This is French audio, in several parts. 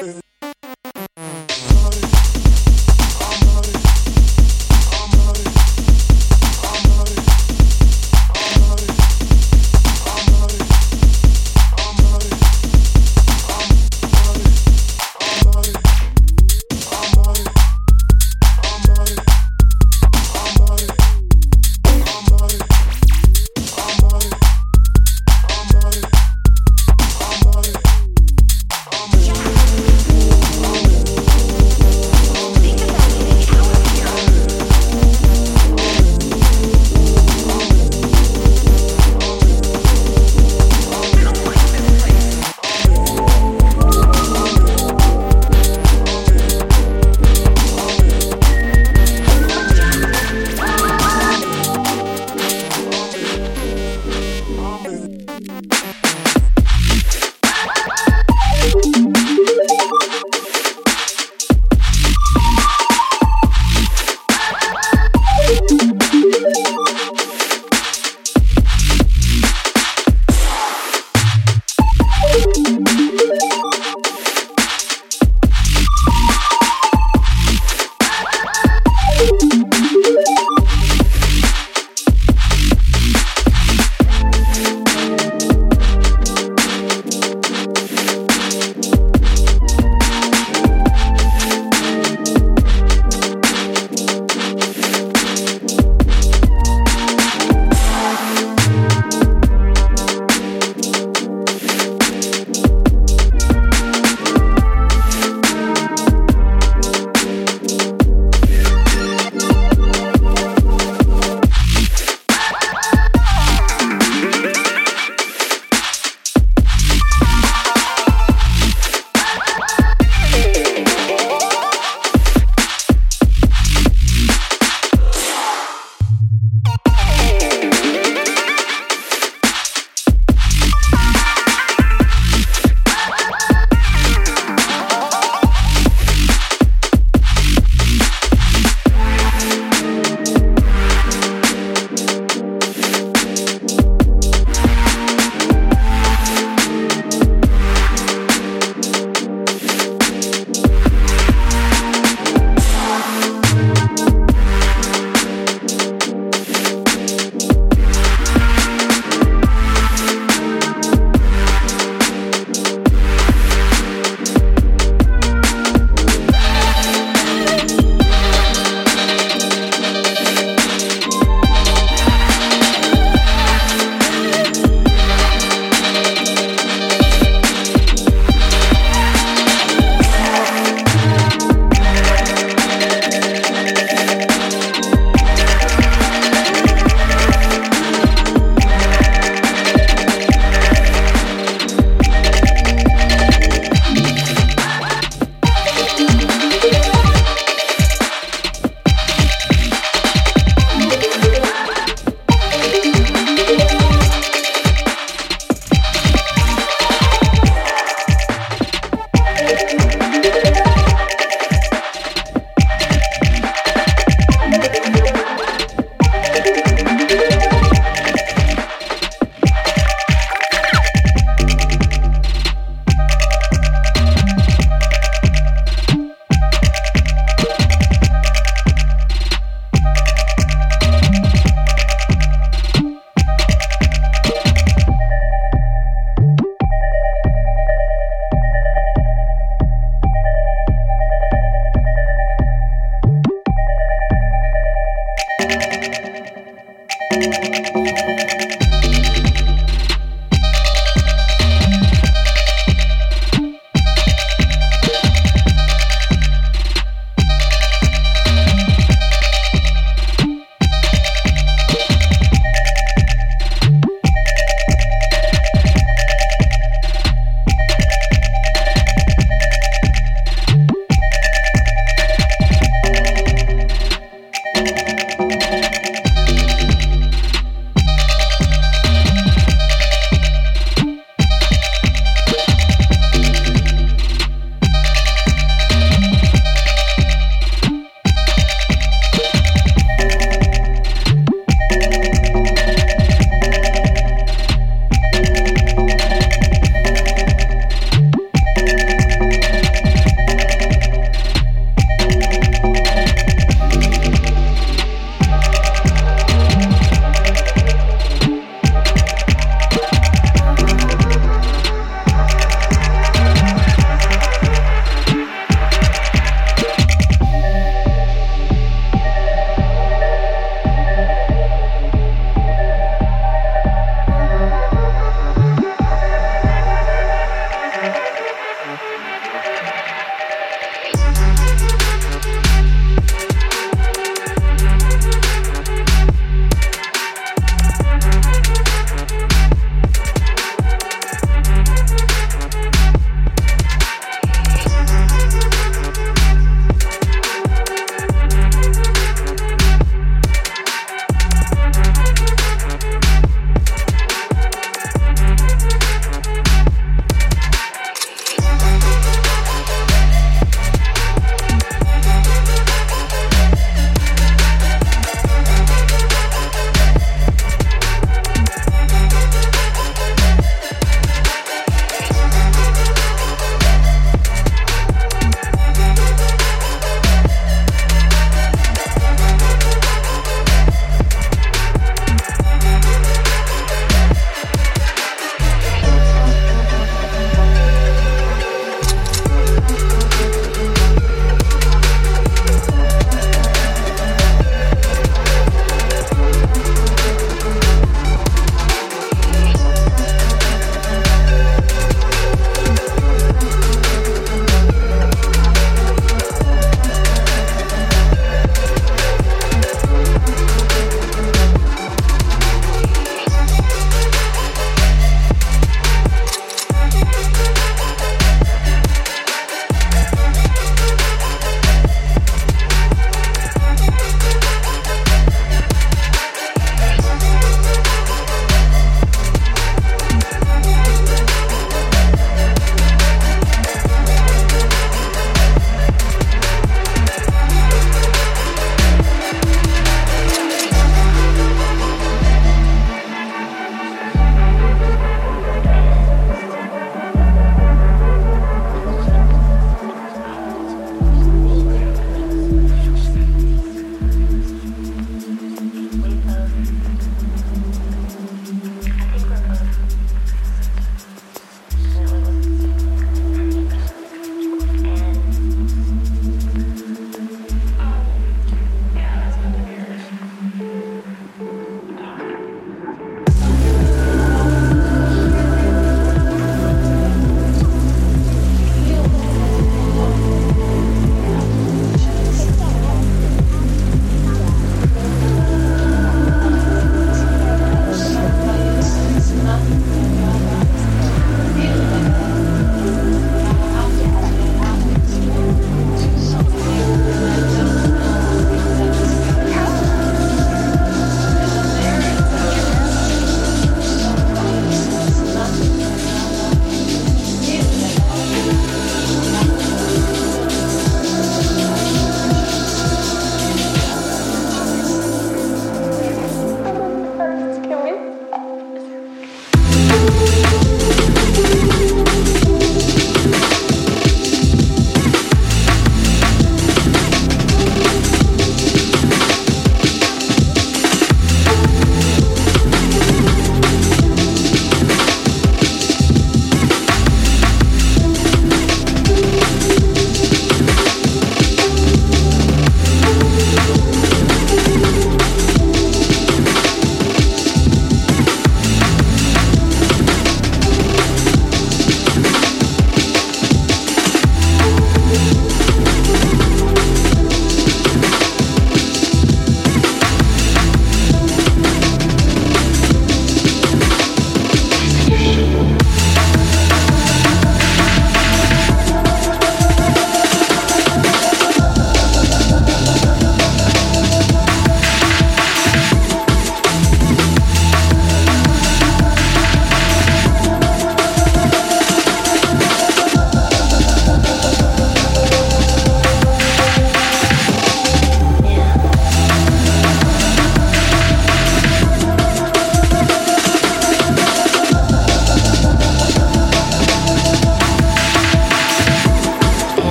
I'm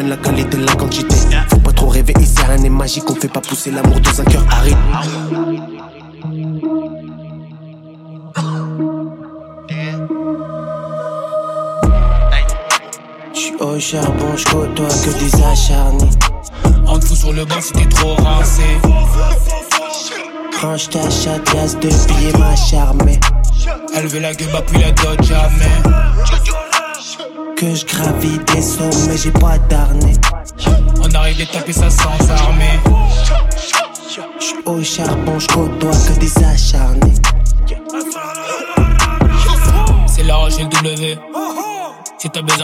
appétité. Je ramène la qualité,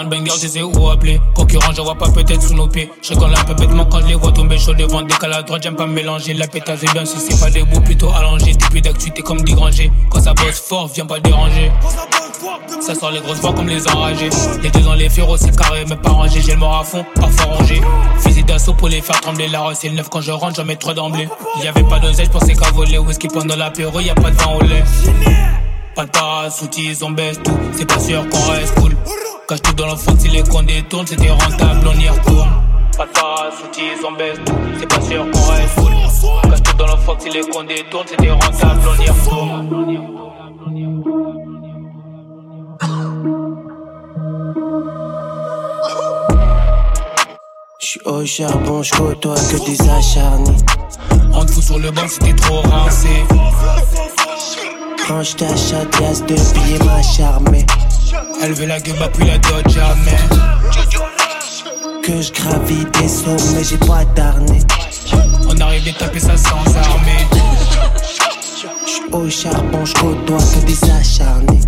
De banger, je sais où appeler. Concurrent, j'en vois pas peut-être sous nos pieds. Je rigole un peu bêtement quand je les vois tomber chaud devant décal à droite. J'aime pas mélanger la pétasse et bien si c'est pas debout, plutôt allongé. Depuis d'actu, comme des grangers. Quand ça bosse fort, viens pas déranger. Ça sort les grosses voix comme les enragés. Les deux dans les féroces, c'est carré, mais pas rangé. J'ai le mort à fond, parfois rangé. Fusil d'assaut pour les faire trembler. La rose, c'est le neuf quand je rentre, j'en mets trois d'emblée. Y avait pas d'oseille, j'pensais qu'à voler. Whisky pendant l'apéro, y a pas de vin au lait. Pas de paras, outils, on baisse tout. C'est pas sûr qu'on reste cool. Cache tout dans le fond, si les comptes détournent, c'était rentable, on y retourne. Pas de paras, outils, on baisse tout. C'est pas sûr qu'on reste cool. Cache tout dans le fond, si les comptes détournent, c'était rentable, on y retourne. J'suis au charbon, j'côtoie que des acharnés. En dessous sur le banc, c'était trop rincé. Range ta chatte, y'a de billets, ma charmée. Elle veut la gueule, bah puis la dot jamais. Que je gravis des sommets, j'ai pas d'arnais. On arrive de taper ça sans armée. J'suis au charbon, j'côtoie que des acharnés.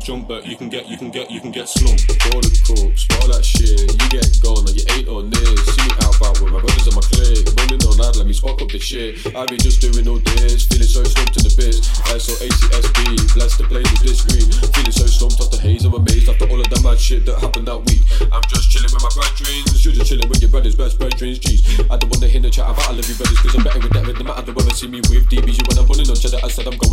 jump back, you can get, you can get, you can get slumped. All the crooks, all that shit, you get gone, like you ain't on this. See me out back with my brothers and my clique, rolling on that, let me spark up the shit. I be just doing all this, feeling so slumped in the bitch. S O A C S B, bless the place with this green. Feeling so slumped after haze, I'm amazed after all of that mad shit that happened that week. I'm just chilling with my bad dreams, you're just chilling with your brothers, best bad dreams, jeez. I don't wanna hear the chat about I love you brothers, cause I'm better with that, no matter the weather, see me with DBs, you when I'm running on cheddar, I said I'm going.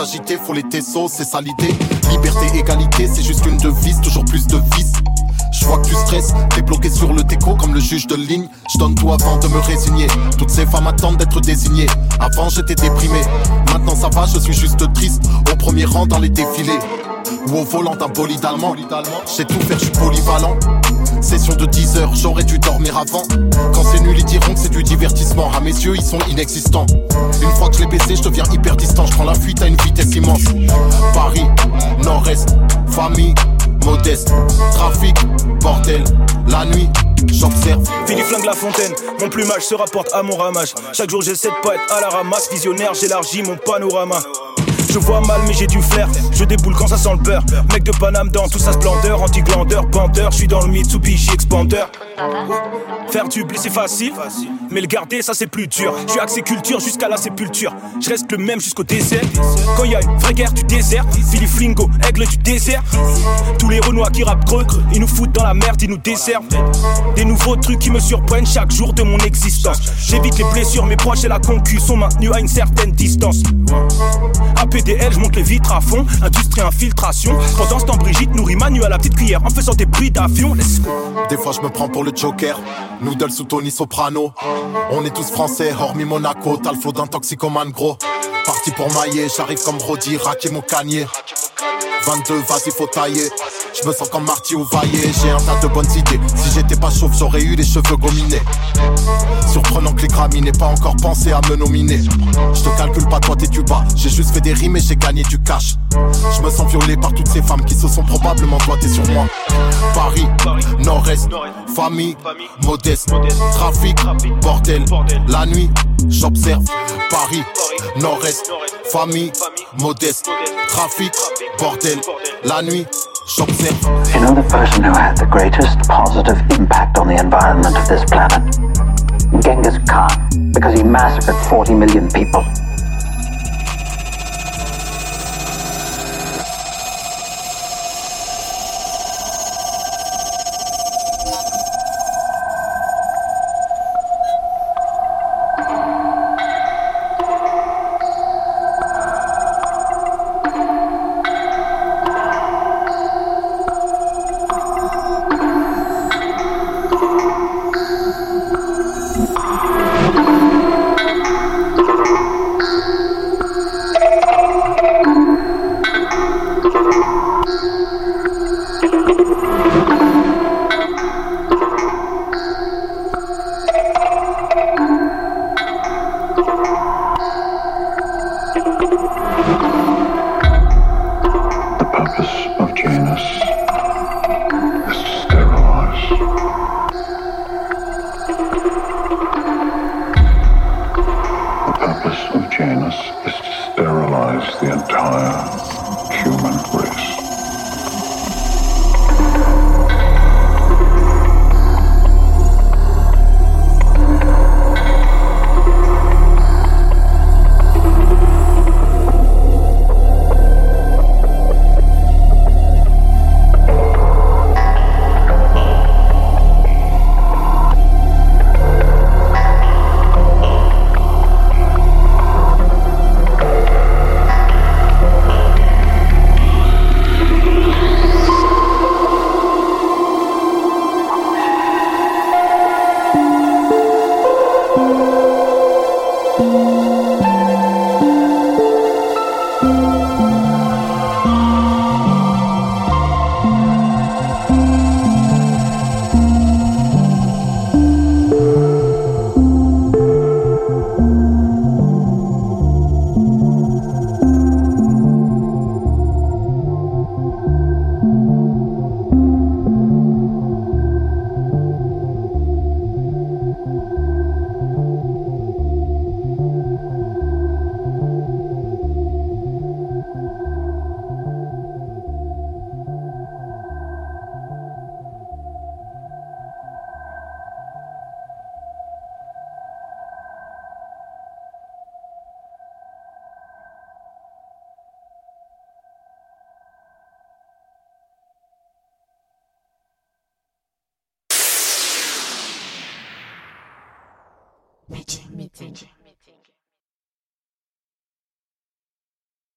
Agités, faut les tessos, c'est ça. Liberté, égalité, c'est juste une devise, toujours plus de vices. Je vois que tu stresses, t'es bloqué sur le déco comme le juge de ligne. Je donne tout avant de me résigner. Toutes ces femmes attendent d'être désignées. Avant j'étais déprimé, maintenant ça va, je suis juste triste. Au premier rang dans les défilés. Ou au volant d'un bolide allemand. J'ai tout faire, je suis polyvalent. Session de 10 heures, j'aurais dû dormir avant. Quand c'est nul, ils diront que c'est du divertissement. À mes yeux, ils sont inexistants. Une fois que je l'ai baissé, je deviens hyper distant. Je prends la fuite à une vitesse immense. Paris, Nord-Est, famille, modeste, trafic, bordel, la nuit. J'observe. Philippe flingue la fontaine, mon plumage se rapporte à mon ramage. Chaque jour j'essaie de pas être à la ramasse, visionnaire, j'élargis mon panorama. Je vois mal mais j'ai du flair Je déboule quand ça sent le beurre Mec de Paname dans toute sa splendeur Anti-glandeur, bandeur Je suis dans le Mitsubishi Expander Faire du blé c'est facile Mais le garder ça c'est plus dur Je axé culture jusqu'à la sépulture Je reste le même jusqu'au désert Quand y a une vraie guerre du désert Philippe Flingo, aigle du désert Tous les renois qui rappent creux Ils nous foutent dans la merde, ils nous desservent Des nouveaux trucs qui me surprennent chaque jour de mon existence J'évite les blessures, mes proches et la concu sont maintenus à une certaine distance PDL, je monte les vitres à fond. Industrie, infiltration. Pendant ce temps, Brigitte nourrit Manu à la petite cuillère en faisant des bruits d'avion. Des fois, je me prends pour le Joker. Noodle sous Tony Soprano. On est tous français, hormis Monaco. T'as le flow d'un toxicomane gros. Parti pour mailler, j'arrive comme Rodi, raquer mon canier. 22, vas-y, faut tailler. Je me sens comme Marty ou Vaillé, j'ai un tas de bonnes idées. Si j'étais pas chauve, j'aurais eu les cheveux gominés. Surprenant que les Grammy n'aient pas encore pensé à me nominer. Je te calcule pas, toi t'es du bas. J'ai juste fait des rimes et j'ai gagné du cash. Je me sens violé par toutes ces femmes qui se sont probablement doigtées sur moi. Paris, Nord-Est, famille, modeste, trafic, bordel, la nuit, j'observe. Paris, Nord-Est, famille, modeste, trafic, bordel, la nuit. You know the person who had the greatest positive impact on the environment of this planet? Genghis Khan, because he massacred 40 million people.